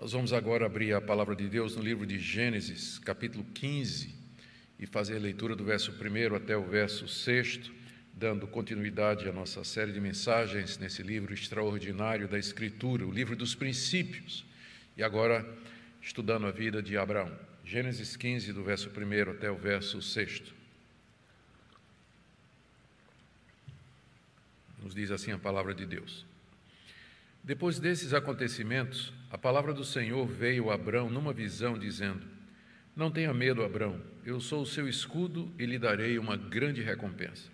Nós vamos agora abrir a palavra de Deus no livro de Gênesis, capítulo 15, e fazer a leitura do verso 1 até o verso 6, dando continuidade à nossa série de mensagens nesse livro extraordinário da Escritura, o livro dos princípios. E agora, estudando a vida de Abraão. Gênesis 15, do verso 1 até o verso 6. Nos diz assim a palavra de Deus. Depois desses acontecimentos, a palavra do Senhor veio a Abrão numa visão, dizendo: Não tenha medo, Abrão, eu sou o seu escudo e lhe darei uma grande recompensa.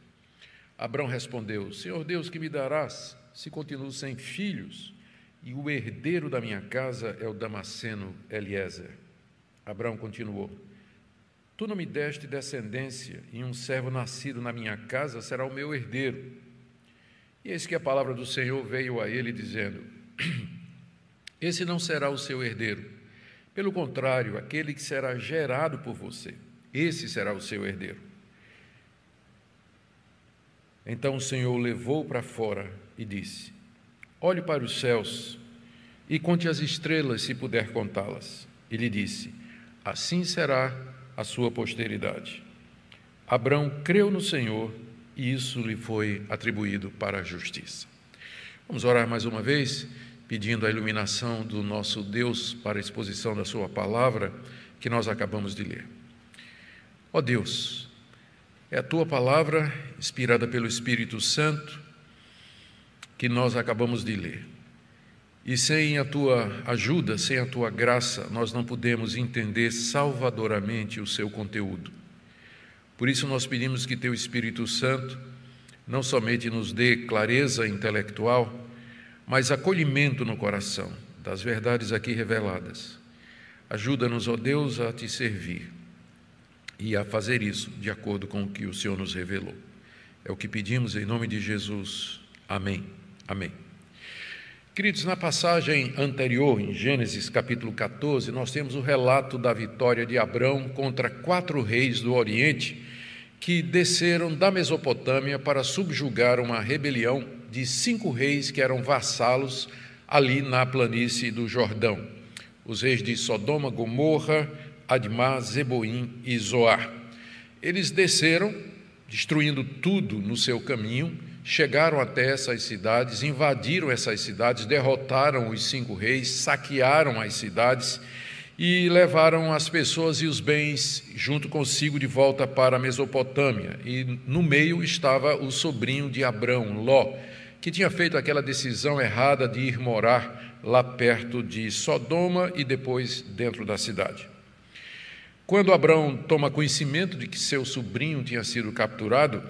Abrão respondeu: Senhor Deus, que me darás se continuo sem filhos? E o herdeiro da minha casa é o Damasceno Eliezer. Abrão continuou: Tu não me deste descendência, e um servo nascido na minha casa será o meu herdeiro. E eis que a palavra do Senhor veio a ele, dizendo: Esse não será o seu herdeiro. Pelo contrário, aquele que será gerado por você, esse será o seu herdeiro. Então o Senhor o levou para fora e disse: Olhe para os céus e conte as estrelas, se puder contá-las. E lhe disse: Assim será a sua posteridade. Abrão creu no Senhor e isso lhe foi atribuído para a justiça. Vamos orar mais uma vez, pedindo a iluminação do nosso Deus para a exposição da Sua palavra que nós acabamos de ler. Ó Deus, é a Tua palavra, inspirada pelo Espírito Santo, que nós acabamos de ler. E sem a tua ajuda, sem a tua graça, nós não podemos entender salvadoramente o seu conteúdo. Por isso, nós pedimos que Teu Espírito Santo não somente nos dê clareza intelectual, mas acolhimento no coração das verdades aqui reveladas. Ajuda-nos, ó Deus, a Te servir e a fazer isso de acordo com o que o Senhor nos revelou. É o que pedimos em nome de Jesus. Amém. Amém. Queridos, na passagem anterior, em Gênesis capítulo 14, nós temos o relato da vitória de Abrão contra quatro reis do Oriente que desceram da Mesopotâmia para subjugar uma rebelião de cinco reis que eram vassalos ali na planície do Jordão. Os reis de Sodoma, Gomorra, Admá, Zeboim e Zoar. Eles desceram, destruindo tudo no seu caminho, chegaram até essas cidades, invadiram essas cidades, derrotaram os cinco reis, saquearam as cidades e levaram as pessoas e os bens junto consigo de volta para a Mesopotâmia. E no meio estava o sobrinho de Abrão, Ló, que tinha feito aquela decisão errada de ir morar lá perto de Sodoma e depois dentro da cidade. Quando Abrão toma conhecimento de que seu sobrinho tinha sido capturado,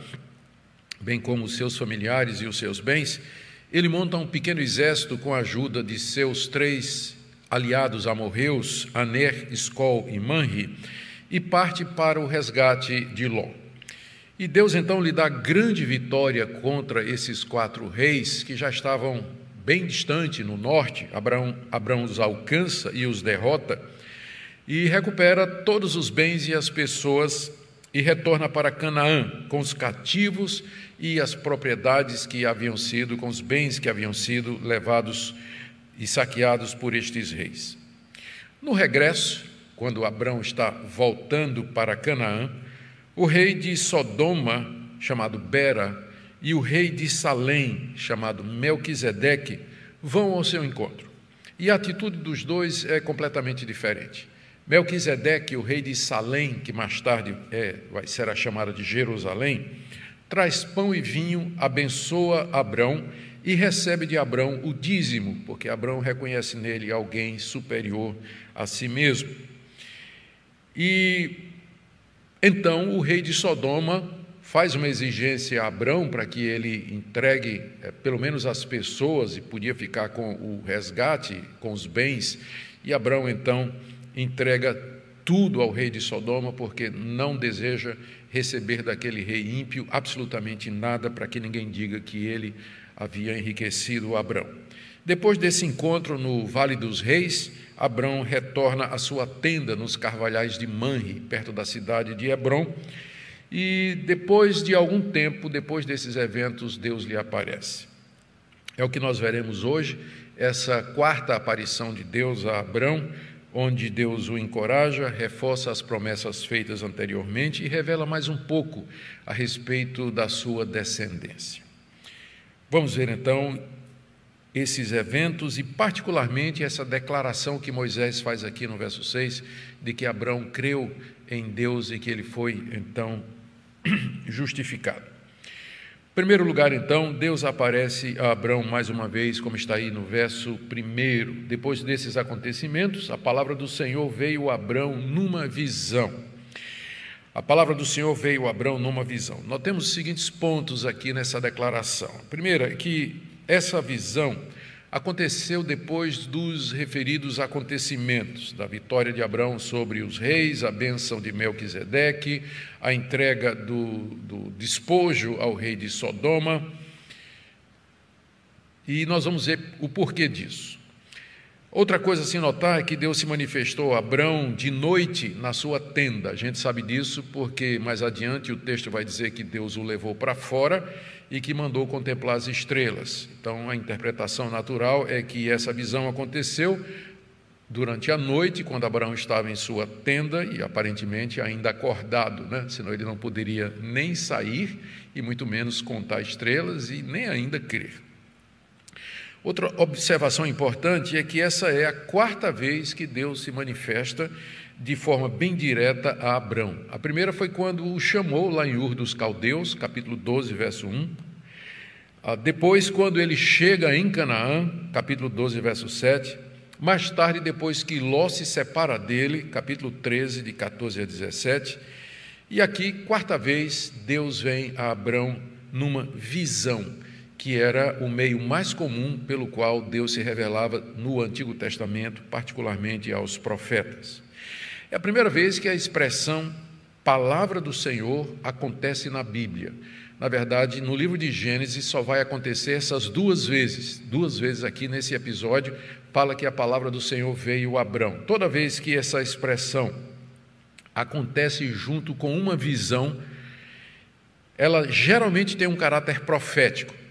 bem como os seus familiares e os seus bens, ele monta um pequeno exército com a ajuda de seus três aliados amorreus, Aner, Escol e Manri, e parte para o resgate de Ló. E Deus então lhe dá grande vitória contra esses quatro reis que já estavam bem distante no norte. Abraão, Abraão os alcança e os derrota e recupera todos os bens e as pessoas e retorna para Canaã com os cativos e as propriedades que haviam sido, com os bens que haviam sido levados e saqueados por estes reis. No regresso, quando Abrão está voltando para Canaã, o rei de Sodoma, chamado Bera, e o rei de Salém, chamado Melquisedeque, vão ao seu encontro. E a atitude dos dois é completamente diferente. Melquisedeque, o rei de Salém, que mais tarde é, será chamado de Jerusalém, traz pão e vinho, abençoa Abrão e recebe de Abrão o dízimo, porque Abrão reconhece nele alguém superior a si mesmo. E então o rei de Sodoma faz uma exigência a Abrão para que ele entregue é, pelo menos as pessoas e podia ficar com o resgate, com os bens, e Abrão então entrega tudo ao rei de Sodoma, porque não deseja receber daquele rei ímpio absolutamente nada, para que ninguém diga que ele havia enriquecido Abrão. Depois desse encontro no Vale dos Reis, Abrão retorna à sua tenda nos carvalhais de Manre, perto da cidade de Hebron, e depois de algum tempo, depois desses eventos, Deus lhe aparece. É o que nós veremos hoje essa quarta aparição de Deus a Abrão, onde Deus o encoraja, reforça as promessas feitas anteriormente e revela mais um pouco a respeito da sua descendência. Vamos ver então esses eventos e, particularmente, essa declaração que Moisés faz aqui no verso 6, de que Abraão creu em Deus e que ele foi então justificado. Em primeiro lugar, então, Deus aparece a Abraão mais uma vez, como está aí no verso primeiro. Depois desses acontecimentos, a palavra do Senhor veio a Abraão numa visão. A palavra do Senhor veio a Abraão numa visão. Nós temos os seguintes pontos aqui nessa declaração. Primeiro, é que essa visão aconteceu depois dos referidos acontecimentos, da vitória de Abraão sobre os reis, a bênção de Melquisedeque, a entrega do, do despojo ao rei de Sodoma. E nós vamos ver o porquê disso. Outra coisa a se notar é que Deus se manifestou a Abrão de noite na sua tenda. A gente sabe disso porque mais adiante o texto vai dizer que Deus o levou para fora e que mandou contemplar as estrelas. Então a interpretação natural é que essa visão aconteceu durante a noite, quando Abraão estava em sua tenda e aparentemente ainda acordado, né? senão ele não poderia nem sair e muito menos contar estrelas e nem ainda crer. Outra observação importante é que essa é a quarta vez que Deus se manifesta de forma bem direta a Abrão. A primeira foi quando o chamou lá em Ur dos Caldeus, capítulo 12, verso 1. Ah, depois, quando ele chega em Canaã, capítulo 12, verso 7. Mais tarde, depois que Ló se separa dele, capítulo 13, de 14 a 17. E aqui, quarta vez, Deus vem a Abrão numa visão que era o meio mais comum pelo qual Deus se revelava no Antigo Testamento, particularmente aos profetas. É a primeira vez que a expressão palavra do Senhor acontece na Bíblia. Na verdade, no livro de Gênesis só vai acontecer essas duas vezes. Duas vezes aqui nesse episódio fala que a palavra do Senhor veio a Abrão. Toda vez que essa expressão acontece junto com uma visão, ela geralmente tem um caráter profético.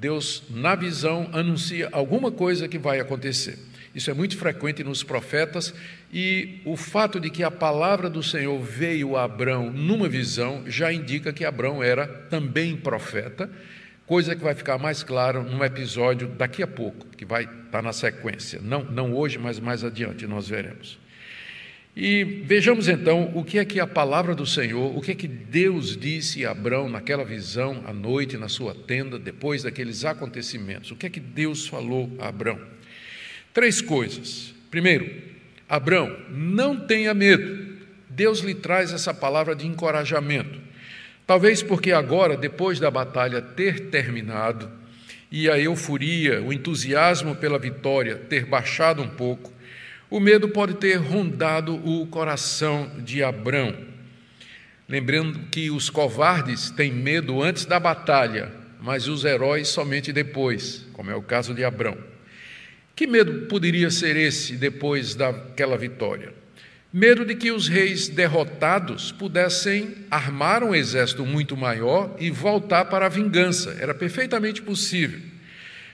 Deus, na visão, anuncia alguma coisa que vai acontecer. Isso é muito frequente nos profetas, e o fato de que a palavra do Senhor veio a Abrão numa visão já indica que Abrão era também profeta, coisa que vai ficar mais clara num episódio daqui a pouco, que vai estar na sequência. Não, não hoje, mas mais adiante nós veremos. E vejamos então o que é que a palavra do Senhor, o que é que Deus disse a Abraão naquela visão à noite na sua tenda, depois daqueles acontecimentos. O que é que Deus falou a Abraão? Três coisas. Primeiro, Abraão, não tenha medo. Deus lhe traz essa palavra de encorajamento. Talvez porque agora, depois da batalha ter terminado e a euforia, o entusiasmo pela vitória ter baixado um pouco, o medo pode ter rondado o coração de Abrão. Lembrando que os covardes têm medo antes da batalha, mas os heróis somente depois, como é o caso de Abrão. Que medo poderia ser esse depois daquela vitória? Medo de que os reis derrotados pudessem armar um exército muito maior e voltar para a vingança. Era perfeitamente possível.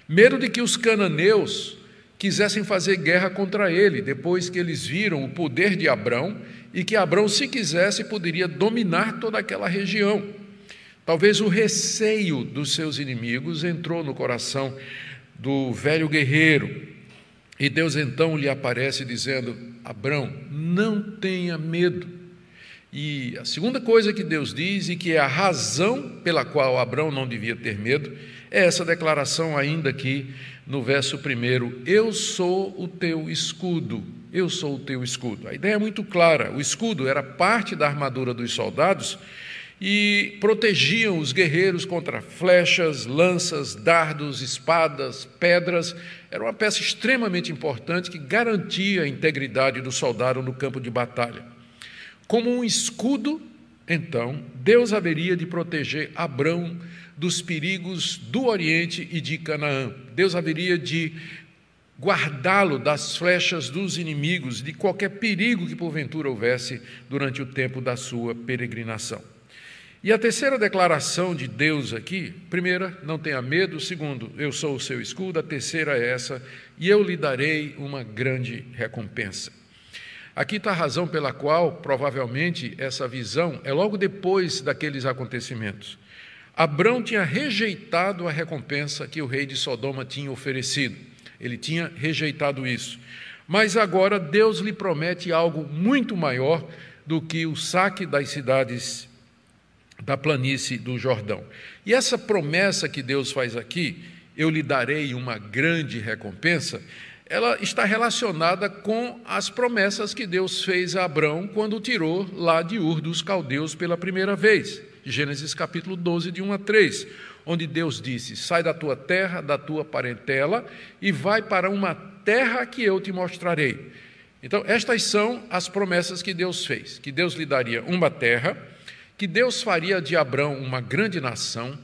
Medo de que os cananeus quisessem fazer guerra contra ele, depois que eles viram o poder de Abrão e que Abrão, se quisesse, poderia dominar toda aquela região. Talvez o receio dos seus inimigos entrou no coração do velho guerreiro. E Deus então lhe aparece dizendo: Abrão, não tenha medo. E a segunda coisa que Deus diz, e que é a razão pela qual Abrão não devia ter medo, é essa declaração ainda aqui no verso 1, eu sou o teu escudo, eu sou o teu escudo. A ideia é muito clara: o escudo era parte da armadura dos soldados e protegiam os guerreiros contra flechas, lanças, dardos, espadas, pedras. Era uma peça extremamente importante que garantia a integridade do soldado no campo de batalha. Como um escudo, então, Deus haveria de proteger Abrão dos perigos do Oriente e de Canaã. Deus haveria de guardá-lo das flechas dos inimigos, de qualquer perigo que porventura houvesse durante o tempo da sua peregrinação. E a terceira declaração de Deus aqui, primeira, não tenha medo, segundo, eu sou o seu escudo, a terceira é essa, e eu lhe darei uma grande recompensa. Aqui está a razão pela qual, provavelmente, essa visão é logo depois daqueles acontecimentos. Abrão tinha rejeitado a recompensa que o rei de Sodoma tinha oferecido. Ele tinha rejeitado isso. Mas agora Deus lhe promete algo muito maior do que o saque das cidades da planície do Jordão. E essa promessa que Deus faz aqui, eu lhe darei uma grande recompensa, ela está relacionada com as promessas que Deus fez a Abraão quando o tirou lá de Ur dos caldeus pela primeira vez. Gênesis capítulo 12, de 1 a 3, onde Deus disse: Sai da tua terra, da tua parentela, e vai para uma terra que eu te mostrarei. Então, estas são as promessas que Deus fez: que Deus lhe daria uma terra que Deus faria de Abrão uma grande nação,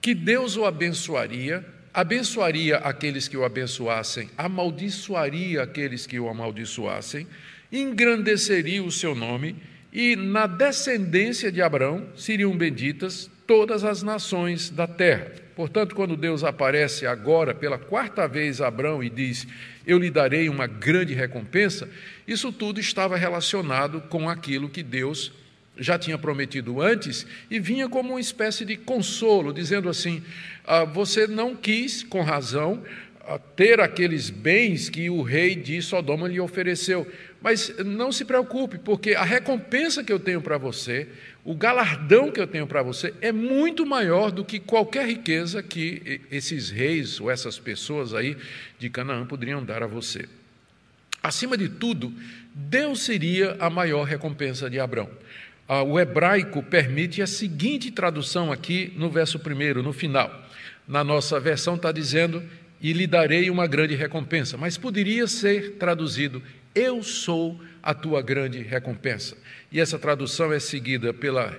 que Deus o abençoaria, abençoaria aqueles que o abençoassem, amaldiçoaria aqueles que o amaldiçoassem, engrandeceria o seu nome, e na descendência de Abraão seriam benditas todas as nações da terra. Portanto, quando Deus aparece agora pela quarta vez a Abraão e diz: Eu lhe darei uma grande recompensa, isso tudo estava relacionado com aquilo que Deus já tinha prometido antes e vinha como uma espécie de consolo, dizendo assim: ah, Você não quis, com razão, ah, ter aqueles bens que o rei de Sodoma lhe ofereceu. Mas não se preocupe, porque a recompensa que eu tenho para você, o galardão que eu tenho para você, é muito maior do que qualquer riqueza que esses reis ou essas pessoas aí de Canaã poderiam dar a você. Acima de tudo, Deus seria a maior recompensa de Abraão. Ah, o hebraico permite a seguinte tradução aqui no verso primeiro, no final. Na nossa versão está dizendo: E lhe darei uma grande recompensa. Mas poderia ser traduzido: Eu sou a tua grande recompensa. E essa tradução é seguida pela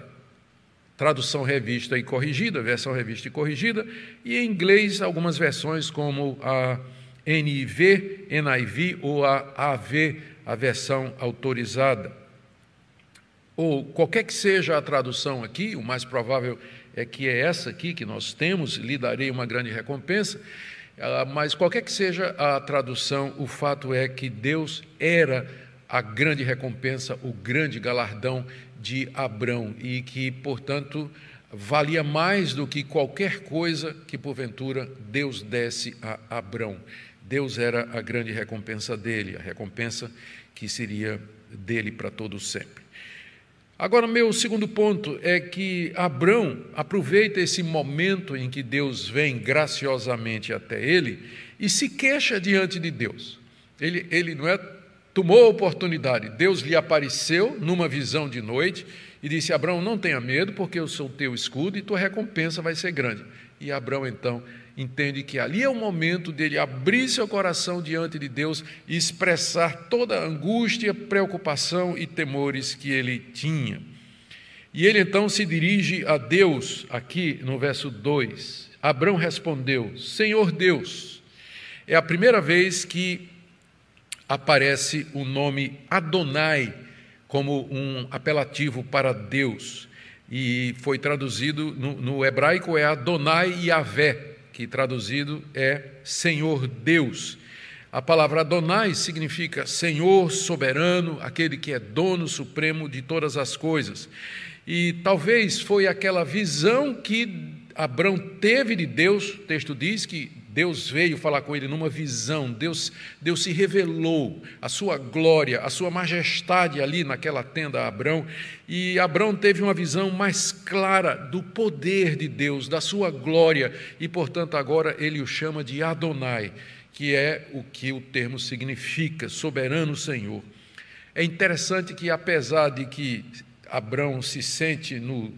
tradução revista e corrigida, versão revista e corrigida, e em inglês algumas versões como a NIV, NIV ou a AV, a versão autorizada ou qualquer que seja a tradução aqui, o mais provável é que é essa aqui que nós temos, lhe darei uma grande recompensa, ah, mas qualquer que seja a tradução, o fato é que Deus era a grande recompensa, o grande galardão de Abrão e que, portanto, valia mais do que qualquer coisa que porventura Deus desse a Abrão. Deus era a grande recompensa dele, a recompensa que seria dele para todo sempre. Agora, meu segundo ponto é que Abrão aproveita esse momento em que Deus vem graciosamente até ele e se queixa diante de Deus. Ele, ele não é tomou a oportunidade, Deus lhe apareceu numa visão de noite e disse: Abraão, não tenha medo, porque eu sou teu escudo e tua recompensa vai ser grande. E Abraão então entende que ali é o momento dele abrir seu coração diante de Deus e expressar toda a angústia, preocupação e temores que ele tinha. E ele então se dirige a Deus, aqui no verso 2. Abraão respondeu: Senhor Deus. É a primeira vez que aparece o nome Adonai como um apelativo para Deus. E foi traduzido no, no hebraico é Adonai Yahvé, que traduzido é Senhor Deus. A palavra Adonai significa Senhor soberano, aquele que é dono supremo de todas as coisas. E talvez foi aquela visão que Abraão teve de Deus, o texto diz que Deus veio falar com ele numa visão, Deus, Deus se revelou a sua glória, a sua majestade ali naquela tenda a Abrão, e Abrão teve uma visão mais clara do poder de Deus, da sua glória, e portanto agora ele o chama de Adonai, que é o que o termo significa, soberano Senhor. É interessante que apesar de que Abrão se sente no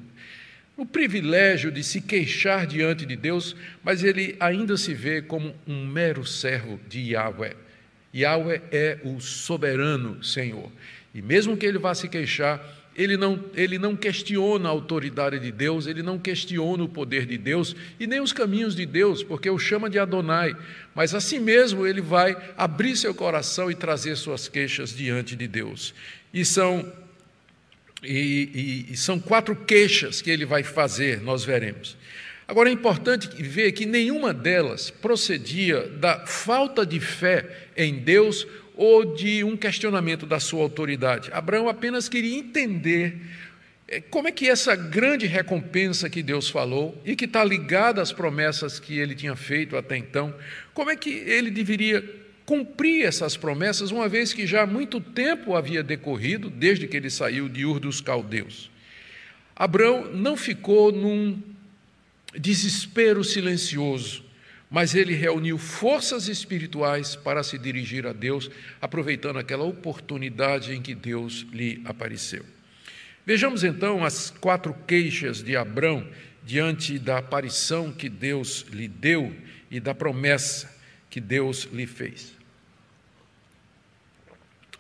o privilégio de se queixar diante de Deus, mas ele ainda se vê como um mero servo de Yahweh. Yahweh é o soberano Senhor. E mesmo que ele vá se queixar, ele não, ele não questiona a autoridade de Deus, ele não questiona o poder de Deus e nem os caminhos de Deus, porque o chama de Adonai. Mas assim mesmo ele vai abrir seu coração e trazer suas queixas diante de Deus. E são E, e, e são quatro queixas que ele vai fazer, nós veremos. Agora é importante ver que nenhuma delas procedia da falta de fé em Deus ou de um questionamento da sua autoridade. Abraão apenas queria entender é, como é que essa grande recompensa que Deus falou e que está ligada às promessas que ele tinha feito até então, como é que ele deveria cumprir essas promessas, uma vez que já muito tempo havia decorrido, desde que ele saiu de Ur dos Caldeus. Abraão não ficou num desespero silencioso, mas ele reuniu forças espirituais para se dirigir a Deus, aproveitando aquela oportunidade em que Deus lhe apareceu. Vejamos então as quatro queixas de Abrão diante da aparição que Deus lhe deu e da promessa que Deus lhe fez.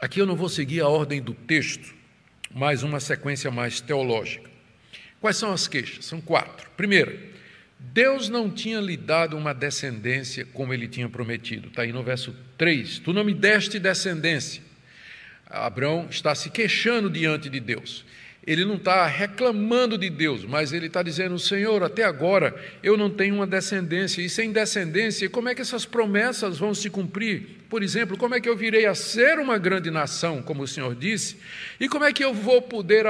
Aqui eu não vou seguir a ordem do texto, mas uma sequência mais teológica. Quais são as queixas? São quatro. Primeira, Deus não tinha lhe dado uma descendência como ele tinha prometido. Está aí no verso 3. Tu não me deste descendência. Abraão está se queixando diante de Deus ele não está reclamando de Deus, mas ele está dizendo: Senhor, até agora eu não tenho uma descendência, e sem descendência, como é que essas promessas vão se cumprir? Por exemplo, como é que eu virei a ser uma grande nação, como o Senhor disse? E como é que eu vou poder,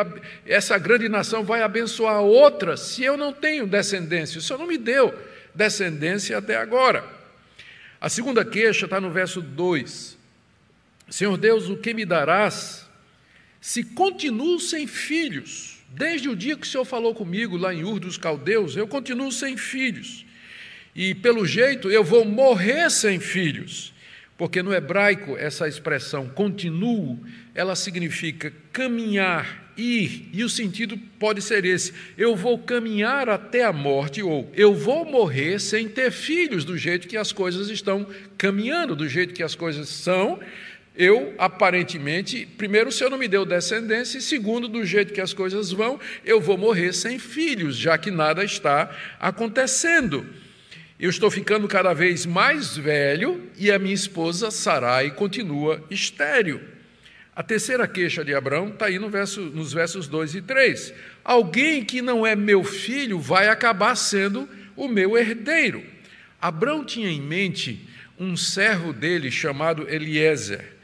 essa grande nação vai abençoar outras se eu não tenho descendência? O Senhor não me deu descendência até agora. A segunda queixa está no verso 2: Senhor Deus, o que me darás? Se continuo sem filhos, desde o dia que o Senhor falou comigo lá em Ur dos Caldeus, eu continuo sem filhos. E pelo jeito eu vou morrer sem filhos, porque no hebraico essa expressão continuo, ela significa caminhar, ir, e o sentido pode ser esse: eu vou caminhar até a morte, ou eu vou morrer sem ter filhos, do jeito que as coisas estão caminhando, do jeito que as coisas são, eu, aparentemente, primeiro, o Senhor não me deu descendência, e segundo, do jeito que as coisas vão, eu vou morrer sem filhos, já que nada está acontecendo. Eu estou ficando cada vez mais velho e a minha esposa Sarai continua estéril. A terceira queixa de Abraão está aí no verso, nos versos 2 e 3. Alguém que não é meu filho vai acabar sendo o meu herdeiro. Abraão tinha em mente um servo dele chamado Eliezer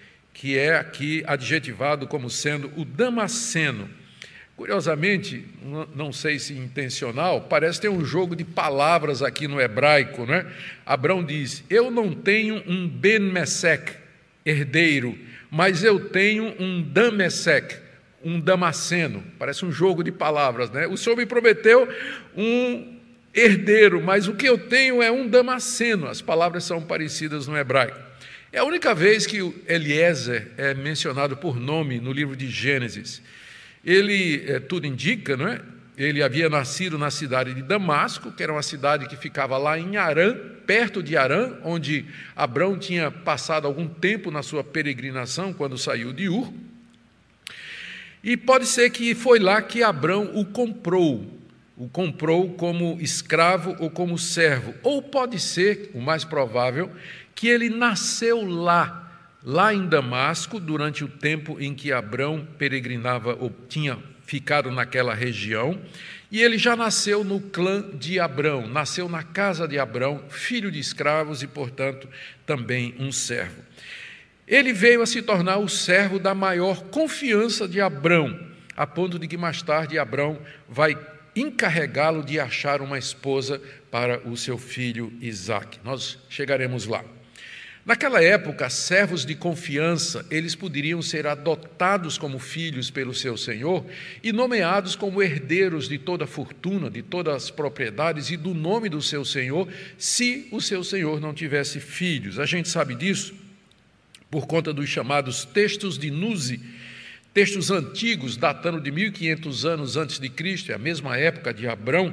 que é aqui adjetivado como sendo o Damasceno. Curiosamente, não sei se intencional, parece ter um jogo de palavras aqui no hebraico, né? Abraão diz: Eu não tenho um Ben-Mesec, herdeiro, mas eu tenho um Damesec, um Damasceno. Parece um jogo de palavras, né? O Senhor me prometeu um herdeiro, mas o que eu tenho é um Damasceno. As palavras são parecidas no hebraico. É a única vez que Eliezer é mencionado por nome no livro de Gênesis. Ele, é, tudo indica, não é? Ele havia nascido na cidade de Damasco, que era uma cidade que ficava lá em Arã, perto de Arã, onde Abrão tinha passado algum tempo na sua peregrinação quando saiu de Ur. E pode ser que foi lá que Abrão o comprou, o comprou como escravo ou como servo. Ou pode ser, o mais provável, que ele nasceu lá, lá em Damasco, durante o tempo em que Abrão peregrinava ou tinha ficado naquela região, e ele já nasceu no clã de Abrão, nasceu na casa de Abrão, filho de escravos e, portanto, também um servo. Ele veio a se tornar o servo da maior confiança de Abrão, a ponto de que mais tarde Abrão vai encarregá-lo de achar uma esposa para o seu filho Isaque. Nós chegaremos lá. Naquela época, servos de confiança, eles poderiam ser adotados como filhos pelo seu senhor e nomeados como herdeiros de toda a fortuna, de todas as propriedades e do nome do seu senhor, se o seu senhor não tivesse filhos. A gente sabe disso por conta dos chamados textos de Nuzi, textos antigos datando de 1500 anos antes de Cristo, é a mesma época de Abrão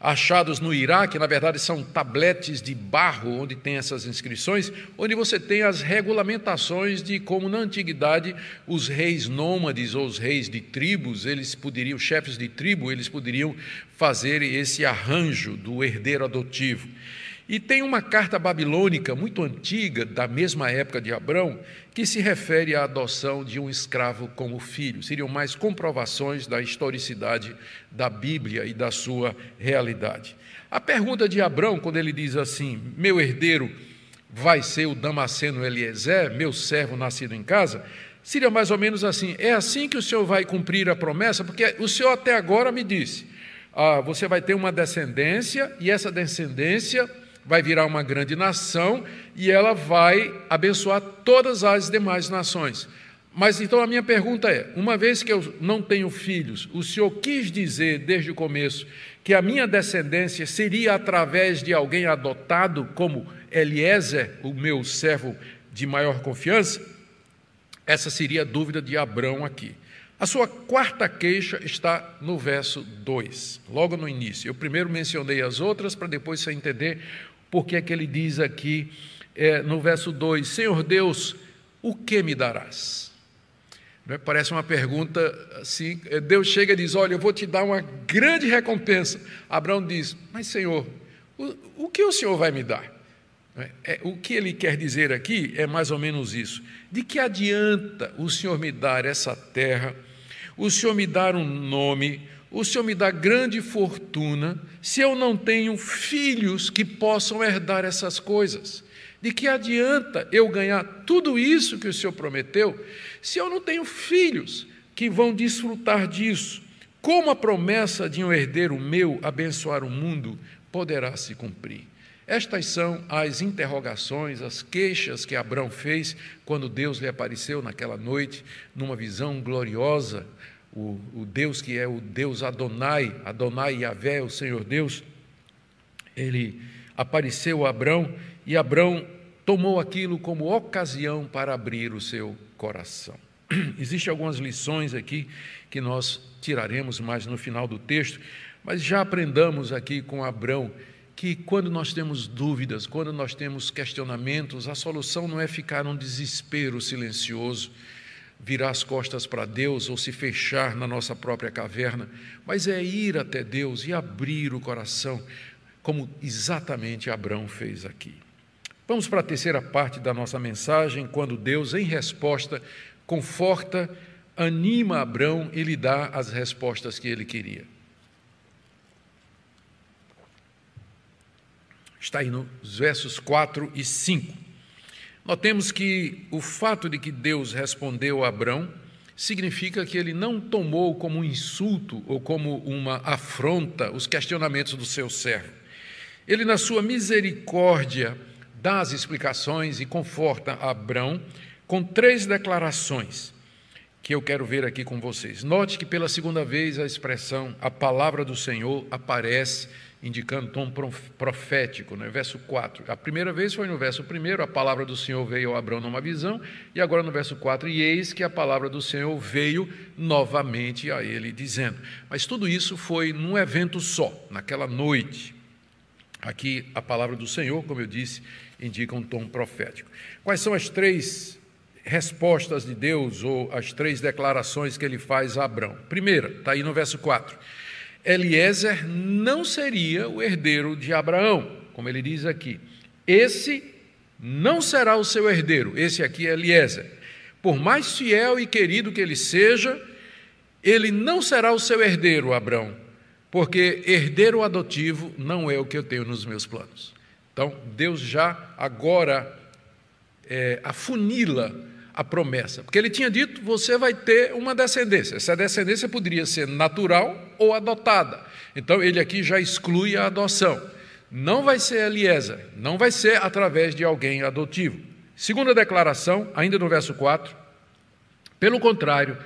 achados no Iraque, na verdade são tabletes de barro onde tem essas inscrições, onde você tem as regulamentações de como na antiguidade os reis nômades ou os reis de tribos, eles poderiam, chefes de tribo, eles poderiam fazer esse arranjo do herdeiro adotivo. E tem uma carta babilônica muito antiga, da mesma época de Abrão, que se refere à adoção de um escravo como filho. Seriam mais comprovações da historicidade da Bíblia e da sua realidade. A pergunta de Abrão, quando ele diz assim: Meu herdeiro vai ser o Damasceno Eliezer, meu servo nascido em casa, seria mais ou menos assim: É assim que o senhor vai cumprir a promessa? Porque o senhor até agora me disse: ah, Você vai ter uma descendência, e essa descendência vai virar uma grande nação e ela vai abençoar todas as demais nações. Mas então a minha pergunta é: uma vez que eu não tenho filhos, o senhor quis dizer desde o começo que a minha descendência seria através de alguém adotado, como Eliezer, o meu servo de maior confiança? Essa seria a dúvida de Abrão aqui. A sua quarta queixa está no verso 2, logo no início. Eu primeiro mencionei as outras para depois você entender porque é que ele diz aqui é, no verso 2: Senhor Deus, o que me darás? É? Parece uma pergunta assim. É, Deus chega e diz: Olha, eu vou te dar uma grande recompensa. Abraão diz: Mas Senhor, o, o que o Senhor vai me dar? É, é, o que ele quer dizer aqui é mais ou menos isso: de que adianta o Senhor me dar essa terra, o Senhor me dar um nome, o Senhor me dá grande fortuna se eu não tenho filhos que possam herdar essas coisas? De que adianta eu ganhar tudo isso que o Senhor prometeu se eu não tenho filhos que vão desfrutar disso? Como a promessa de um herdeiro meu abençoar o mundo poderá se cumprir? Estas são as interrogações, as queixas que Abraão fez quando Deus lhe apareceu naquela noite, numa visão gloriosa o, o Deus que é o Deus Adonai, Adonai Yahvé, o Senhor Deus, ele apareceu a Abrão e Abrão tomou aquilo como ocasião para abrir o seu coração. Existem algumas lições aqui que nós tiraremos mais no final do texto, mas já aprendamos aqui com Abrão que quando nós temos dúvidas, quando nós temos questionamentos, a solução não é ficar num desespero silencioso, virar as costas para Deus ou se fechar na nossa própria caverna, mas é ir até Deus e abrir o coração, como exatamente Abraão fez aqui. Vamos para a terceira parte da nossa mensagem, quando Deus, em resposta, conforta, anima Abraão e lhe dá as respostas que ele queria. Está aí nos versos 4 e 5. Notemos que o fato de que Deus respondeu a Abrão significa que ele não tomou como um insulto ou como uma afronta os questionamentos do seu servo. Ele, na sua misericórdia, dá as explicações e conforta Abrão com três declarações que eu quero ver aqui com vocês. Note que pela segunda vez a expressão a palavra do Senhor aparece indicando tom profético, né? verso 4. A primeira vez foi no verso 1, a palavra do Senhor veio a Abraão numa visão, e agora no verso 4, e eis que a palavra do Senhor veio novamente a ele, dizendo. Mas tudo isso foi num evento só, naquela noite. Aqui a palavra do Senhor, como eu disse, indica um tom profético. Quais são as três respostas de Deus, ou as três declarações que ele faz a Abraão? Primeira, está aí no verso 4 Eliezer não seria o herdeiro de Abraão, como ele diz aqui. Esse não será o seu herdeiro, esse aqui é Eliezer. Por mais fiel e querido que ele seja, ele não será o seu herdeiro, Abraão, porque herdeiro adotivo não é o que eu tenho nos meus planos. Então, Deus já agora é, afunila a promessa. Porque ele tinha dito: você vai ter uma descendência. Essa descendência poderia ser natural ou adotada. Então ele aqui já exclui a adoção. Não vai ser Eliezer, não vai ser através de alguém adotivo. Segunda declaração, ainda no verso 4. Pelo contrário,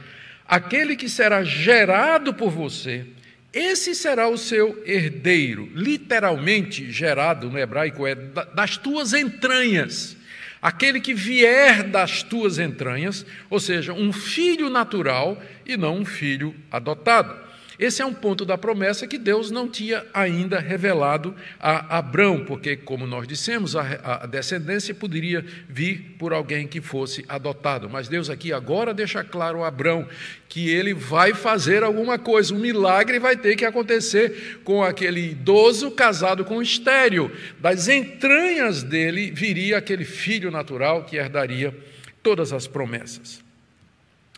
aquele que será gerado por você, esse será o seu herdeiro. Literalmente gerado no hebraico é das tuas entranhas aquele que vier das tuas entranhas, ou seja, um filho natural e não um filho adotado. Esse é um ponto da promessa que Deus não tinha ainda revelado a Abrão, porque, como nós dissemos, a, descendência poderia vir por alguém que fosse adotado. Mas Deus aqui agora deixa claro a Abrão que ele vai fazer alguma coisa, um milagre vai ter que acontecer com aquele idoso casado com um estéreo. Das entranhas dele viria aquele filho natural que herdaria todas as promessas.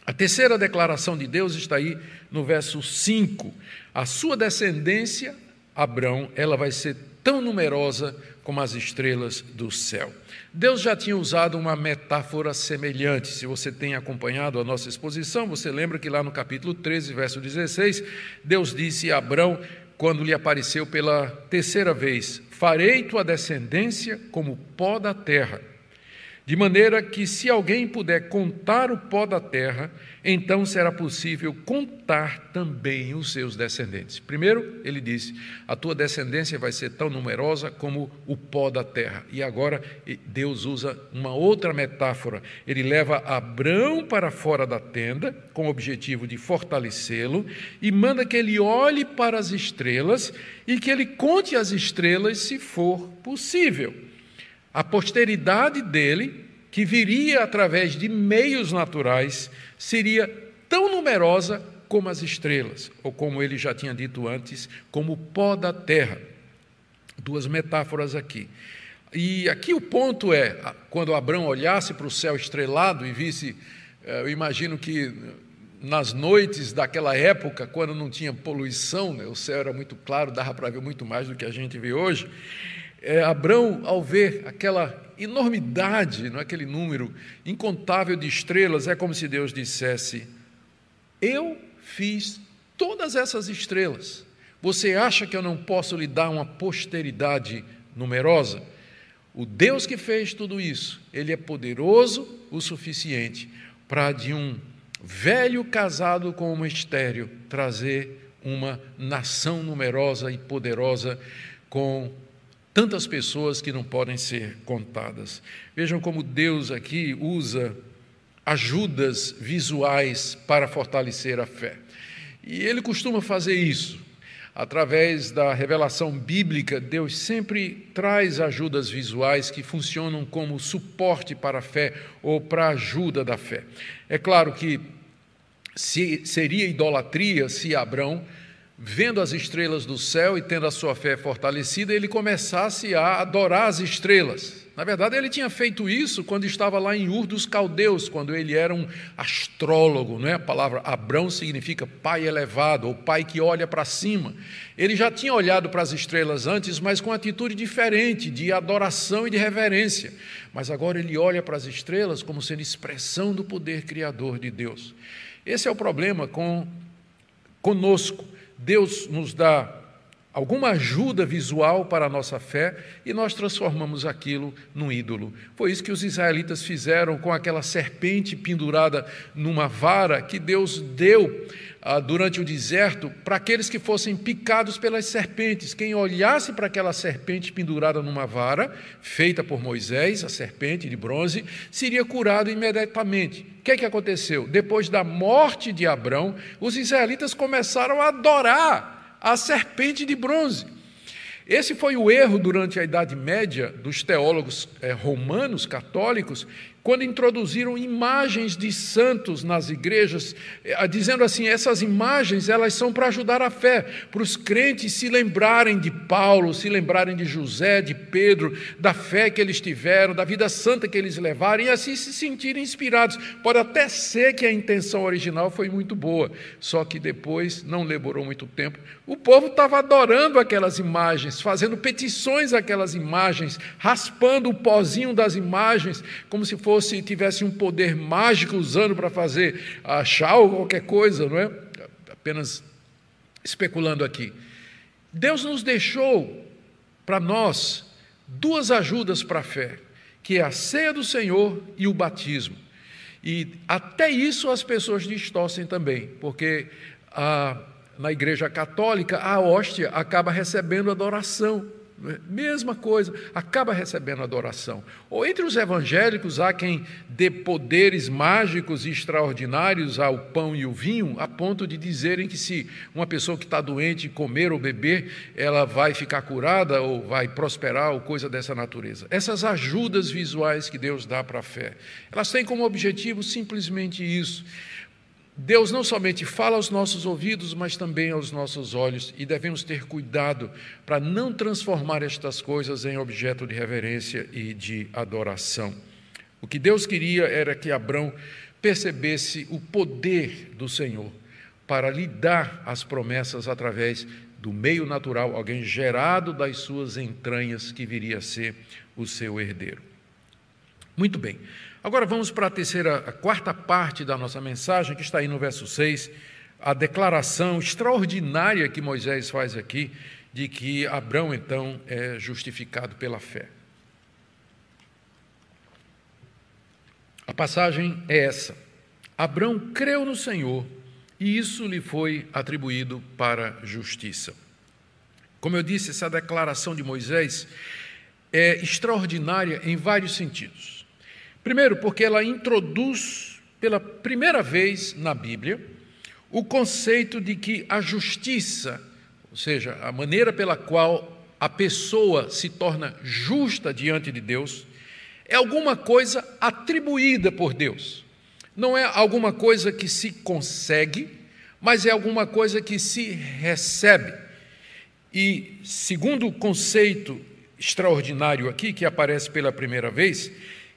A terceira declaração de Deus está aí no verso 5. A sua descendência, Abrão, ela vai ser tão numerosa como as estrelas do céu. Deus já tinha usado uma metáfora semelhante. Se você tem acompanhado a nossa exposição, você lembra que lá no capítulo 13, verso 16, Deus disse a Abrão, quando lhe apareceu pela terceira vez: Farei tua descendência como pó da terra de maneira que, se alguém puder contar o pó da terra, então será possível contar também os seus descendentes. Primeiro, ele disse: a tua descendência vai ser tão numerosa como o pó da terra. E agora, Deus usa uma outra metáfora. Ele leva Abrão para fora da tenda, com o objetivo de fortalecê-lo, e manda que ele olhe para as estrelas e que ele conte as estrelas se for possível a posteridade dele, que viria através de meios naturais, seria tão numerosa como as estrelas, ou como ele já tinha dito antes, como o pó da terra. Duas metáforas aqui. E aqui o ponto é: quando Abraão olhasse para o céu estrelado e visse, eh, eu imagino que nas noites daquela época, quando não tinha poluição, né, o céu era muito claro, dava para ver muito mais do que a gente vê hoje é, Abrão, ao ver aquela enormidade, não é aquele número incontável de estrelas, é como se Deus dissesse: Eu fiz todas essas estrelas. Você acha que eu não posso lhe dar uma posteridade numerosa? O Deus que fez tudo isso, ele é poderoso o suficiente para de um velho casado com uma estéreo trazer uma nação numerosa e poderosa com tantas pessoas que não podem ser contadas. Vejam como Deus aqui usa ajudas visuais para fortalecer a fé. E ele costuma fazer isso. Através da revelação bíblica, Deus sempre traz ajudas visuais que funcionam como suporte para a fé ou para a ajuda da fé. É claro que se, seria idolatria se Abraão vendo as estrelas do céu e tendo a sua fé fortalecida, ele começasse a adorar as estrelas. Na verdade, ele tinha feito isso quando estava lá em Ur dos Caldeus, quando ele era um astrólogo, não é? A palavra Abrão significa pai elevado, ou pai que olha para cima. Ele já tinha olhado para as estrelas antes, mas com atitude diferente, de adoração e de reverência. Mas agora ele olha para as estrelas como sendo expressão do poder criador de Deus. Esse é o problema com conosco. Deus nos dá alguma ajuda visual para a nossa fé e nós transformamos aquilo num ídolo. Foi isso que os israelitas fizeram com aquela serpente pendurada numa vara que Deus deu durante o deserto para aqueles que fossem picados pelas serpentes. Quem olhasse para aquela serpente pendurada numa vara, feita por Moisés, a serpente de bronze, seria curado imediatamente. O que, é que aconteceu? Depois da morte de Abrão, os israelitas começaram a adorar a serpente de bronze. Esse foi o erro durante a Idade Média dos teólogos eh, romanos católicos, quando introduziram imagens de santos nas igrejas, eh, dizendo assim: essas imagens elas são para ajudar a fé, para os crentes se lembrarem de Paulo, se lembrarem de José, de Pedro, da fé que eles tiveram, da vida santa que eles levaram e assim se sentirem inspirados. Pode até ser que a intenção original foi muito boa, só que depois não demorou muito tempo. O povo estava adorando aquelas imagens, fazendo petições àquelas imagens, raspando o pozinho das imagens, como se fosse fosse tivesse um poder mágico usando para fazer achar ou qualquer coisa, não é? Apenas especulando aqui. Deus nos deixou para nós duas ajudas para a fé, que é a ceia do Senhor e o batismo. E até isso as pessoas distorcem também, porque a, na Igreja Católica a hóstia acaba recebendo adoração? Mesma coisa, acaba recebendo adoração. Ou entre os evangélicos há quem dê poderes mágicos e extraordinários ao pão e o vinho, a ponto de dizerem que se uma pessoa que está doente comer ou beber, ela vai ficar curada ou vai prosperar ou coisa dessa natureza. Essas ajudas visuais que Deus dá para a fé, elas têm como objetivo simplesmente isso Deus não somente fala aos nossos ouvidos, mas também aos nossos olhos, e devemos ter cuidado para não transformar estas coisas em objeto de reverência e de adoração. O que Deus queria era que Abraão percebesse o poder do Senhor para lhe dar as promessas através do meio natural, alguém gerado das suas entranhas que viria a ser o seu herdeiro. Muito bem. Agora vamos para a terceira, a quarta parte da nossa mensagem, que está aí no verso 6, a declaração extraordinária que Moisés faz aqui de que Abraão então é justificado pela fé. A passagem é essa: Abraão creu no Senhor e isso lhe foi atribuído para justiça. Como eu disse, essa declaração de Moisés é extraordinária em vários sentidos. Primeiro, porque ela introduz pela primeira vez na Bíblia o conceito de que a justiça, ou seja, a maneira pela qual a pessoa se torna justa diante de Deus, é alguma coisa atribuída por Deus. Não é alguma coisa que se consegue, mas é alguma coisa que se recebe. E, segundo o conceito extraordinário aqui, que aparece pela primeira vez,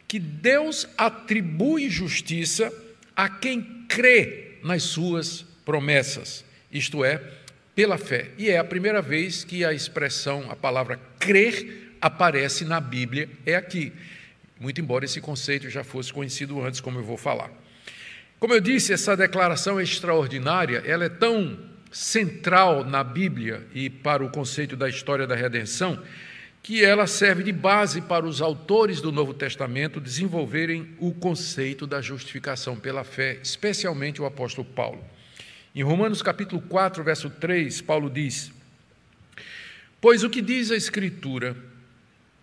que Deus atribui justiça a quem crê nas suas promessas, isto é, pela fé. E é a primeira vez que a expressão, a palavra crer, aparece na Bíblia, é aqui. Muito embora esse conceito já fosse conhecido antes, como eu vou falar. Como eu disse, essa declaração é extraordinária, ela é tão central na Bíblia e para o conceito da história da redenção, que ela serve de base para os autores do Novo Testamento desenvolverem o conceito da justificação pela fé, especialmente o apóstolo Paulo. Em Romanos capítulo 4, verso 3, Paulo diz: Pois o que diz a Escritura,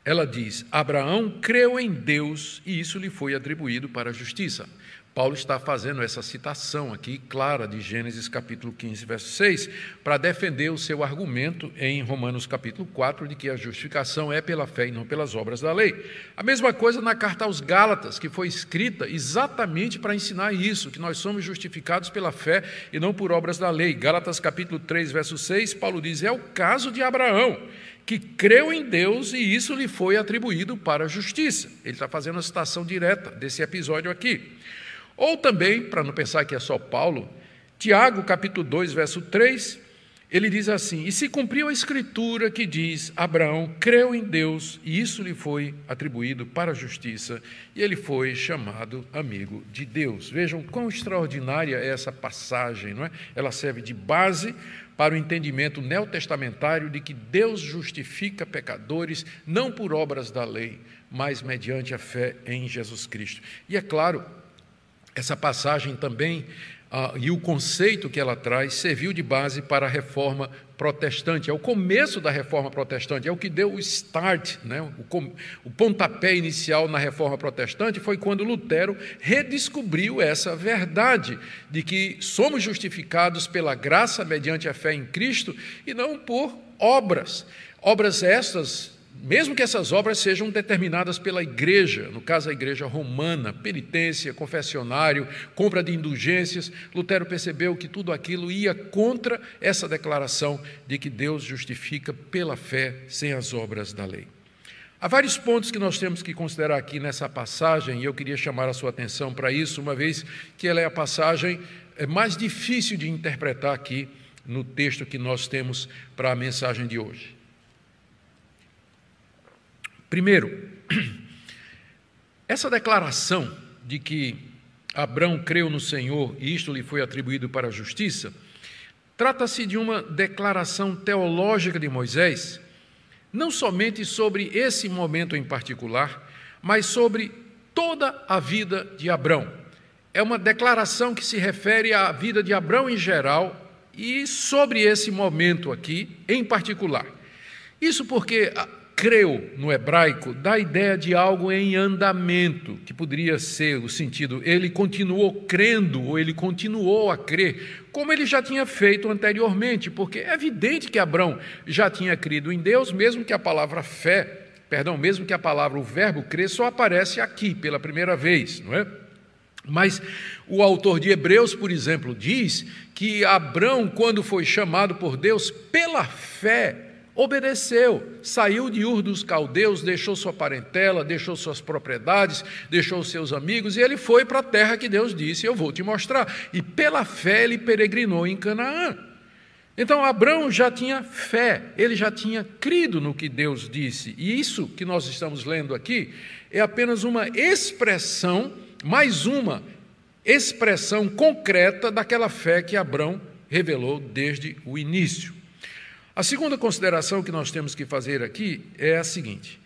ela diz: Abraão creu em Deus e isso lhe foi atribuído para a justiça. Paulo está fazendo essa citação aqui clara de Gênesis capítulo 15, verso 6, para defender o seu argumento em Romanos capítulo 4 de que a justificação é pela fé e não pelas obras da lei. A mesma coisa na carta aos Gálatas, que foi escrita exatamente para ensinar isso, que nós somos justificados pela fé e não por obras da lei. Gálatas capítulo 3, verso 6, Paulo diz: "É o caso de Abraão, que creu em Deus e isso lhe foi atribuído para a justiça". Ele está fazendo a citação direta desse episódio aqui. Ou também, para não pensar que é só Paulo, Tiago, capítulo 2, verso 3, ele diz assim: E se cumpriu a escritura que diz: Abraão creu em Deus e isso lhe foi atribuído para a justiça, e ele foi chamado amigo de Deus. Vejam quão extraordinária é essa passagem, não é? Ela serve de base para o entendimento neotestamentário de que Deus justifica pecadores não por obras da lei, mas mediante a fé em Jesus Cristo. E é claro, essa passagem também ah, e o conceito que ela traz serviu de base para a reforma protestante. É o começo da reforma protestante, é o que deu o start, né? o, o pontapé inicial na reforma protestante foi quando Lutero redescobriu essa verdade de que somos justificados pela graça mediante a fé em Cristo e não por obras. Obras estas mesmo que essas obras sejam determinadas pela igreja, no caso a igreja romana, penitência, confessionário, compra de indulgências, Lutero percebeu que tudo aquilo ia contra essa declaração de que Deus justifica pela fé sem as obras da lei. Há vários pontos que nós temos que considerar aqui nessa passagem, e eu queria chamar a sua atenção para isso, uma vez que ela é a passagem é, mais difícil de interpretar aqui no texto que nós temos para a mensagem de hoje. Primeiro, essa declaração de que Abraão creu no Senhor e isto lhe foi atribuído para a justiça, trata-se de uma declaração teológica de Moisés, não somente sobre esse momento em particular, mas sobre toda a vida de Abraão. É uma declaração que se refere à vida de Abraão em geral e sobre esse momento aqui em particular. Isso porque creu no hebraico dá a ideia de algo em andamento, que poderia ser o sentido ele continuou crendo ou ele continuou a crer, como ele já tinha feito anteriormente, porque é evidente que Abraão já tinha crido em Deus, mesmo que a palavra fé, perdão, mesmo que a palavra o verbo crer só aparece aqui pela primeira vez, não é? Mas o autor de Hebreus, por exemplo, diz que Abraão, quando foi chamado por Deus pela fé, obedeceu, saiu de Ur dos caldeus, deixou sua parentela, deixou suas propriedades, deixou seus amigos e ele foi para a terra que Deus disse: Eu vou te mostrar. E pela fé ele peregrinou em Canaã. Então Abraão já tinha fé, ele já tinha crido no que Deus disse. E isso que nós estamos lendo aqui é apenas uma expressão, mais uma expressão concreta daquela fé que Abraão revelou desde o início. A segunda consideração que nós temos que fazer aqui é a seguinte: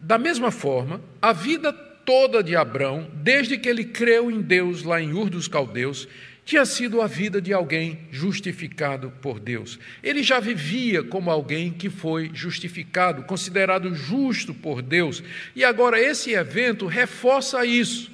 da mesma forma, a vida toda de Abrão, desde que ele creu em Deus lá em Ur dos Caldeus, tinha sido a vida de alguém justificado por Deus. Ele já vivia como alguém que foi justificado, considerado justo por Deus. E agora esse evento reforça isso.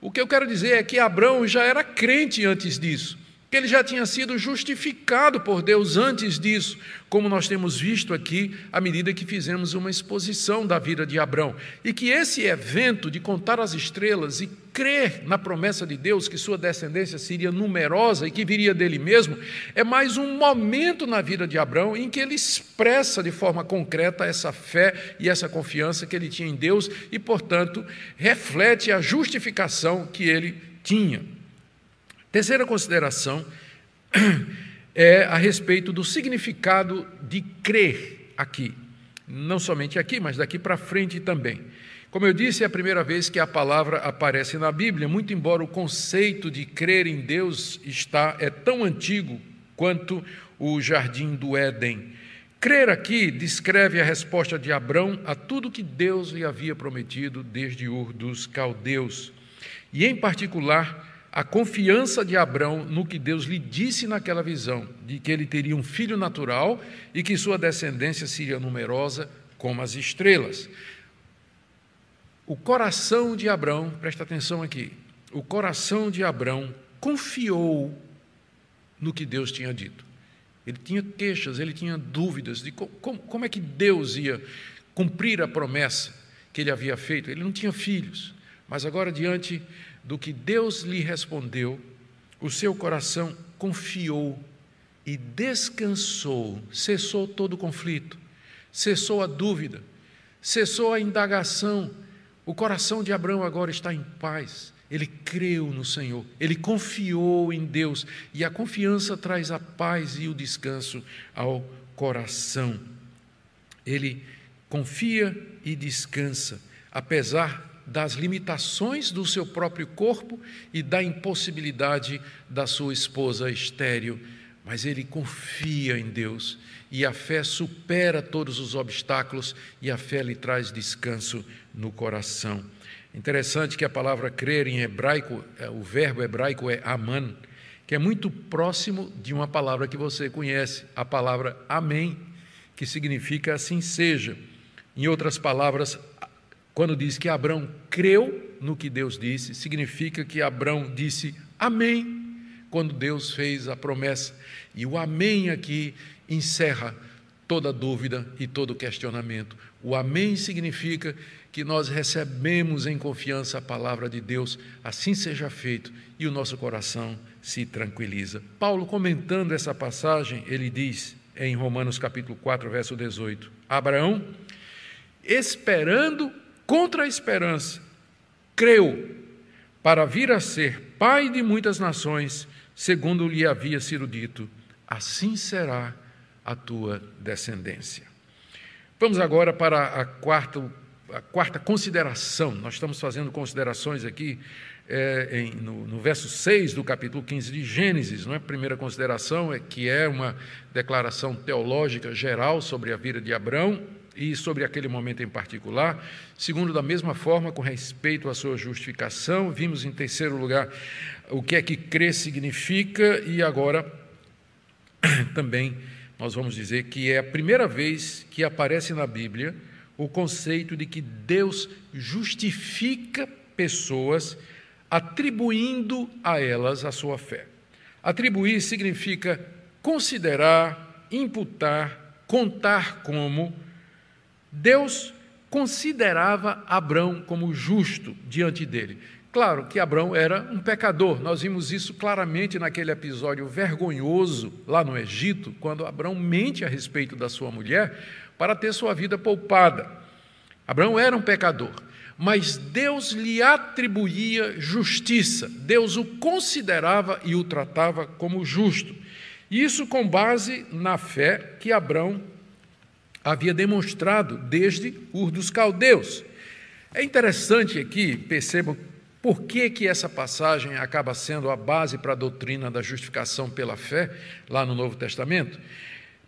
O que eu quero dizer é que Abraão já era crente antes disso ele já tinha sido justificado por Deus antes disso, como nós temos visto aqui à medida que fizemos uma exposição da vida de Abraão, e que esse evento de contar as estrelas e crer na promessa de Deus que sua descendência seria numerosa e que viria dele mesmo, é mais um momento na vida de Abraão em que ele expressa de forma concreta essa fé e essa confiança que ele tinha em Deus e, portanto, reflete a justificação que ele tinha. Terceira consideração é a respeito do significado de crer aqui. Não somente aqui, mas daqui para frente também. Como eu disse, é a primeira vez que a palavra aparece na Bíblia, muito embora o conceito de crer em Deus está é tão antigo quanto o jardim do Éden. Crer aqui descreve a resposta de Abrão a tudo que Deus lhe havia prometido desde Ur dos Caldeus. E, em particular, a confiança de Abraão no que Deus lhe disse naquela visão, de que ele teria um filho natural e que sua descendência seria numerosa como as estrelas. O coração de Abraão, presta atenção aqui, o coração de Abraão confiou no que Deus tinha dito. Ele tinha queixas, ele tinha dúvidas de como, como é que Deus ia cumprir a promessa que ele havia feito. Ele não tinha filhos, mas agora, diante do que Deus lhe respondeu, o seu coração confiou e descansou, cessou todo o conflito, cessou a dúvida, cessou a indagação. O coração de Abraão agora está em paz. Ele creu no Senhor, ele confiou em Deus, e a confiança traz a paz e o descanso ao coração. Ele confia e descansa, apesar das limitações do seu próprio corpo e da impossibilidade da sua esposa estéril, mas ele confia em Deus e a fé supera todos os obstáculos e a fé lhe traz descanso no coração. Interessante que a palavra crer em hebraico, é, o verbo hebraico é aman, que é muito próximo de uma palavra que você conhece, a palavra amém, que significa assim seja. Em outras palavras, quando diz que Abraão creu no que Deus disse, significa que Abraão disse amém quando Deus fez a promessa. E o amém aqui encerra toda dúvida e todo questionamento. O amém significa que nós recebemos em confiança a palavra de Deus, assim seja feito, e o nosso coração se tranquiliza. Paulo, comentando essa passagem, ele diz em Romanos capítulo 4, verso 18: Abraão, esperando contra a esperança, creu para vir a ser pai de muitas nações, segundo lhe havia sido dito: assim será a tua descendência. Vamos agora para a quarta, a quarta consideração. Nós estamos fazendo considerações aqui é, em, no, no, verso 6 do capítulo 15 de Gênesis. Não é? Primeira consideração é que é uma declaração teológica geral sobre a vida de Abraão e sobre aquele momento em particular. Segundo, da mesma forma, com respeito à sua justificação. Vimos, em terceiro lugar, o que é que crer significa e agora também nós vamos dizer que é a primeira vez que aparece na Bíblia o conceito de que Deus justifica pessoas atribuindo a elas a sua fé. Atribuir significa considerar, imputar, contar como. Deus considerava Abrão como justo diante dele. Claro que Abrão era um pecador, nós vimos isso claramente naquele episódio vergonhoso lá no Egito, quando Abrão mente a respeito da sua mulher para ter sua vida poupada. Abraão era um pecador, mas Deus lhe atribuía justiça, Deus o considerava e o tratava como justo. Isso com base na fé que Abraão havia demonstrado desde Ur dos Caldeus. É interessante aqui, percebam por que, que essa passagem acaba sendo a base para a doutrina da justificação pela fé, lá no Novo Testamento?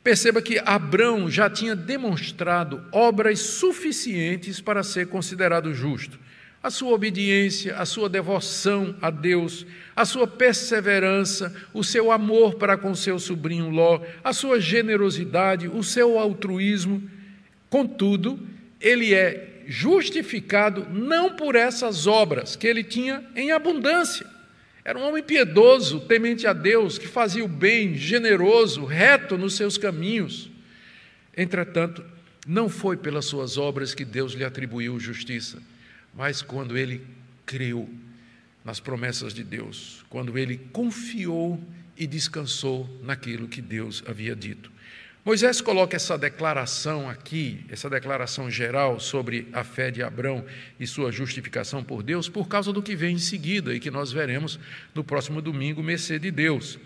Perceba que Abraão já tinha demonstrado obras suficientes para ser considerado justo. A sua obediência, a sua devoção a Deus, a sua perseverança, o seu amor para com seu sobrinho Ló, a sua generosidade, o seu altruísmo. Contudo, ele é justificado não por essas obras que ele tinha em abundância. Era um homem piedoso, temente a Deus, que fazia o bem, generoso, reto nos seus caminhos. Entretanto, não foi pelas suas obras que Deus lhe atribuiu justiça, mas quando ele creu nas promessas de Deus, quando ele confiou e descansou naquilo que Deus havia dito. Moisés coloca essa declaração aqui, essa declaração geral sobre a fé de Abrão e sua justificação por Deus, por causa do que vem em seguida e que nós veremos no próximo domingo, mercê de Deus.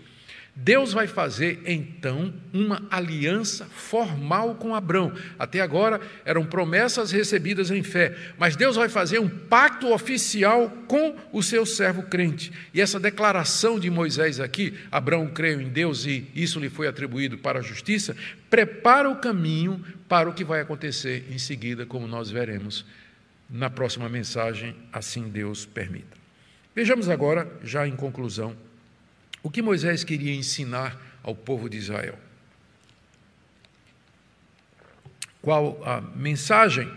Deus vai fazer então uma aliança formal com Abrão. Até agora eram promessas recebidas em fé, mas Deus vai fazer um pacto oficial com o seu servo crente. E essa declaração de Moisés aqui, Abrão creu em Deus e isso lhe foi atribuído para a justiça, prepara o caminho para o que vai acontecer em seguida, como nós veremos na próxima mensagem, assim Deus permita. Vejamos agora, já em conclusão, o que Moisés queria ensinar ao povo de Israel? Qual a mensagem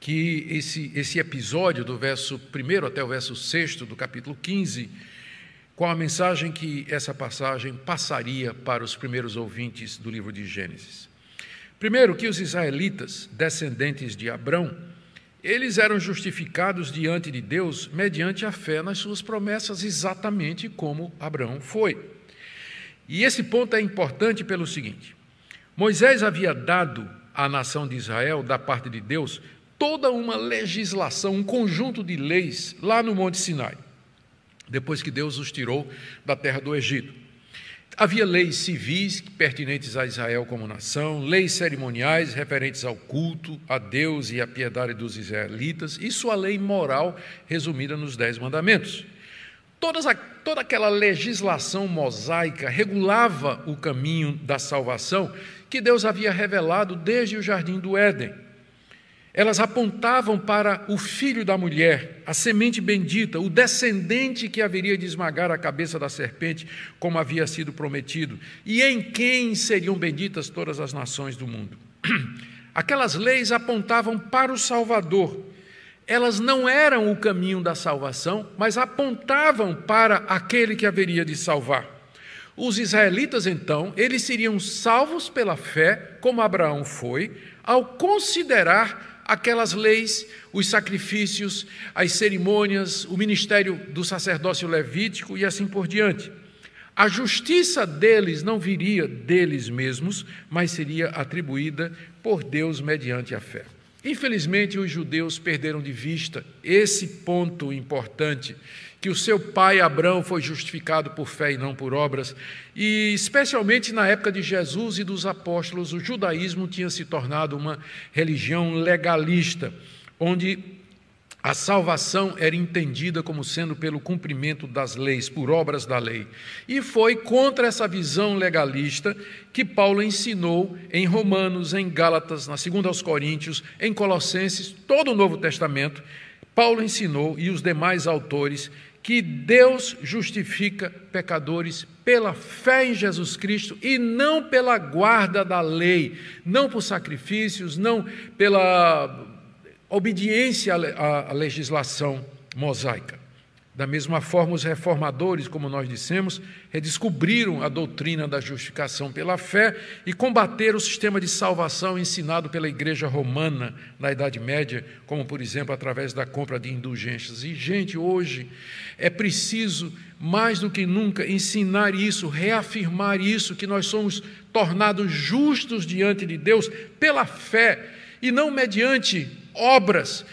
que esse, esse episódio, do verso 1 até o verso 6 do capítulo 15, qual a mensagem que essa passagem passaria para os primeiros ouvintes do livro de Gênesis? Primeiro, que os israelitas, descendentes de Abrão, eles eram justificados diante de Deus mediante a fé nas suas promessas, exatamente como Abraão foi. E esse ponto é importante pelo seguinte: Moisés havia dado à nação de Israel, da parte de Deus, toda uma legislação, um conjunto de leis lá no Monte Sinai, depois que Deus os tirou da terra do Egito. Havia leis civis pertinentes a Israel como nação, leis cerimoniais referentes ao culto, a Deus e à piedade dos israelitas, e sua lei moral resumida nos Dez Mandamentos. Todas a, toda aquela legislação mosaica regulava o caminho da salvação que Deus havia revelado desde o jardim do Éden. Elas apontavam para o filho da mulher, a semente bendita, o descendente que haveria de esmagar a cabeça da serpente, como havia sido prometido, e em quem seriam benditas todas as nações do mundo. Aquelas leis apontavam para o Salvador. Elas não eram o caminho da salvação, mas apontavam para aquele que haveria de salvar. Os israelitas, então, eles seriam salvos pela fé, como Abraão foi, ao considerar aquelas leis, os sacrifícios, as cerimônias, o ministério do sacerdócio levítico e assim por diante. A justiça deles não viria deles mesmos, mas seria atribuída por Deus mediante a fé. Infelizmente, os judeus perderam de vista esse ponto importante que o seu pai Abraão foi justificado por fé e não por obras, e especialmente na época de Jesus e dos apóstolos, o judaísmo tinha se tornado uma religião legalista, onde a salvação era entendida como sendo pelo cumprimento das leis, por obras da lei. E foi contra essa visão legalista que Paulo ensinou em Romanos, em Gálatas, na segunda aos Coríntios, em Colossenses, todo o Novo Testamento. Paulo ensinou e os demais autores que Deus justifica pecadores pela fé em Jesus Cristo e não pela guarda da lei, não por sacrifícios, não pela obediência à legislação mosaica. Da mesma forma, os reformadores, como nós dissemos, redescobriram a doutrina da justificação pela fé e combateram o sistema de salvação ensinado pela Igreja Romana na Idade Média, como, por exemplo, através da compra de indulgências. E, gente, hoje é preciso, mais do que nunca, ensinar isso, reafirmar isso, que nós somos tornados justos diante de Deus pela fé e não mediante obras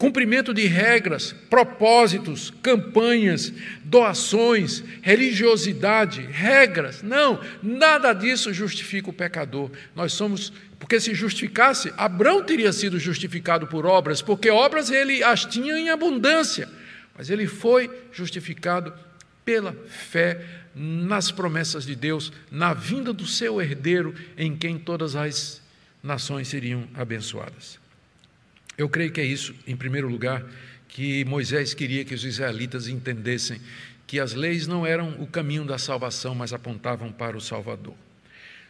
cumprimento de regras, propósitos, campanhas, doações, religiosidade, regras. Não, nada disso justifica o pecador. Nós somos, porque se justificasse, Abraão teria sido justificado por obras, porque obras ele as tinha em abundância, mas ele foi justificado pela fé nas promessas de Deus, na vinda do seu herdeiro, em quem todas as nações seriam abençoadas. Eu creio que é isso, em primeiro lugar, que Moisés queria que os israelitas entendessem que as leis não eram o caminho da salvação, mas apontavam para o Salvador.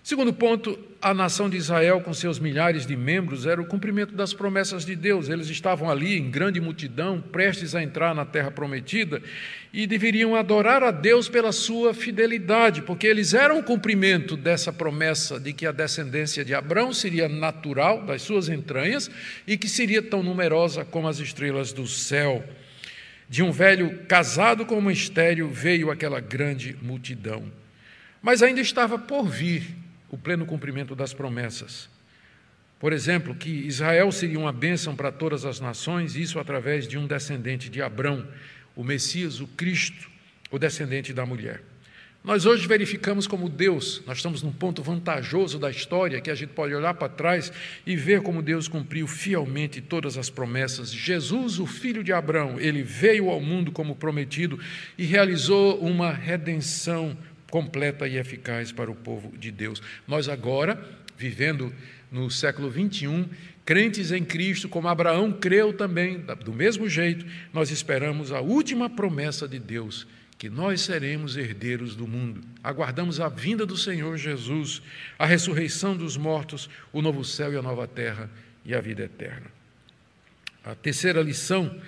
Segundo ponto, a nação de Israel, com seus milhares de membros, era o cumprimento das promessas de Deus. Eles estavam ali em grande multidão, prestes a entrar na terra prometida, e deveriam adorar a Deus pela sua fidelidade, porque eles eram o cumprimento dessa promessa de que a descendência de Abraão seria natural das suas entranhas e que seria tão numerosa como as estrelas do céu. De um velho casado com uma estéreo veio aquela grande multidão. Mas ainda estava por vir o pleno cumprimento das promessas. Por exemplo, que Israel seria uma bênção para todas as nações, isso através de um descendente de Abrão, o Messias, o Cristo, o descendente da mulher. Nós hoje verificamos como Deus, nós estamos num ponto vantajoso da história que a gente pode olhar para trás e ver como Deus cumpriu fielmente todas as promessas. Jesus, o filho de Abraão, ele veio ao mundo como prometido e realizou uma redenção completa e eficaz para o povo de Deus. Nós agora, vivendo no século 21, crentes em Cristo, como Abraão creu também, do mesmo jeito, nós esperamos a última promessa de Deus, que nós seremos herdeiros do mundo. Aguardamos a vinda do Senhor Jesus, a ressurreição dos mortos, o novo céu e a nova terra e a vida eterna. A terceira lição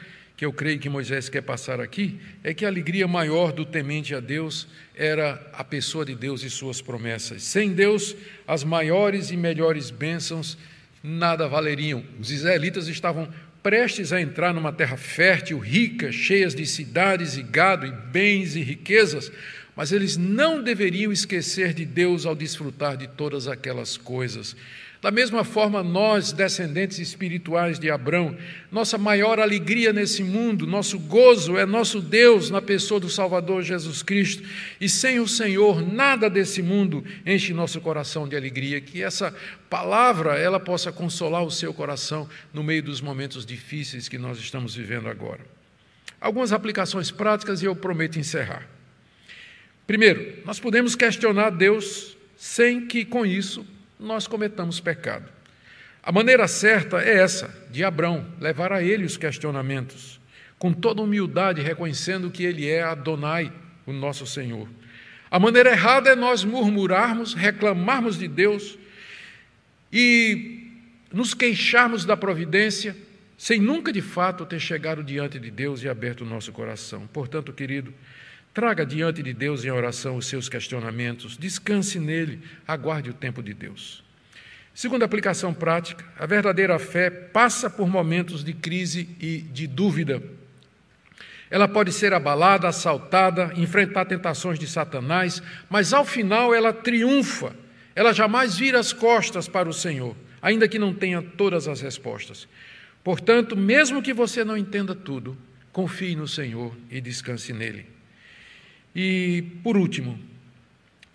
que eu creio que Moisés quer passar aqui é que a alegria maior do temente a Deus era a pessoa de Deus e suas promessas. Sem Deus, as maiores e melhores bênçãos nada valeriam. Os israelitas estavam prestes a entrar numa terra fértil, rica, cheia de cidades e gado e bens e riquezas, mas eles não deveriam esquecer de Deus ao desfrutar de todas aquelas coisas. Da mesma forma, nós, descendentes espirituais de Abraão, nossa maior alegria nesse mundo, nosso gozo é nosso Deus na pessoa do Salvador Jesus Cristo. E sem o Senhor, nada desse mundo enche nosso coração de alegria. Que essa palavra ela possa consolar o seu coração no meio dos momentos difíceis que nós estamos vivendo agora. Algumas aplicações práticas e eu prometo encerrar. Primeiro, nós podemos questionar Deus sem que com isso nós cometamos pecado. A maneira certa é essa, de Abrão, levar a ele os questionamentos, com toda humildade, reconhecendo que ele é Adonai, o nosso Senhor. A maneira errada é nós murmurarmos, reclamarmos de Deus e nos queixarmos da providência, sem nunca de fato ter chegado diante de Deus e aberto o nosso coração. Portanto, querido, Traga diante de Deus em oração os seus questionamentos, descanse nele, aguarde o tempo de Deus. Segunda aplicação prática, a verdadeira fé passa por momentos de crise e de dúvida. Ela pode ser abalada, assaltada, enfrentar tentações de Satanás, mas ao final ela triunfa. Ela jamais vira as costas para o Senhor, ainda que não tenha todas as respostas. Portanto, mesmo que você não entenda tudo, confie no Senhor e descanse nele. E, por último,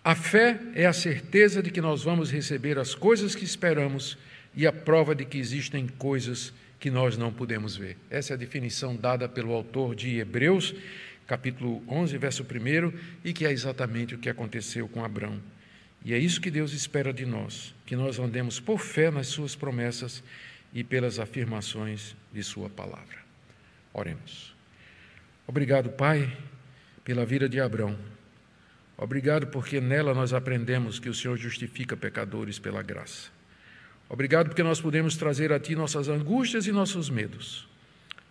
a fé é a certeza de que nós vamos receber as coisas que esperamos e a prova de que existem coisas que nós não podemos ver. Essa é a definição dada pelo autor de Hebreus, capítulo 11, verso 1, e que é exatamente o que aconteceu com Abraão. E é isso que Deus espera de nós, que nós andemos por fé nas suas promessas e pelas afirmações de sua palavra. Oremos. Obrigado, Pai, pela vida de Abraão. Obrigado porque nela nós aprendemos que o Senhor justifica pecadores pela graça. Obrigado porque nós podemos trazer a Ti nossas angústias e nossos medos.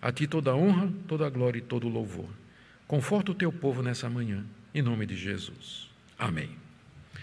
A Ti toda a honra, toda a glória e todo o louvor. Conforta o Teu povo nessa manhã, em nome de Jesus. Amém.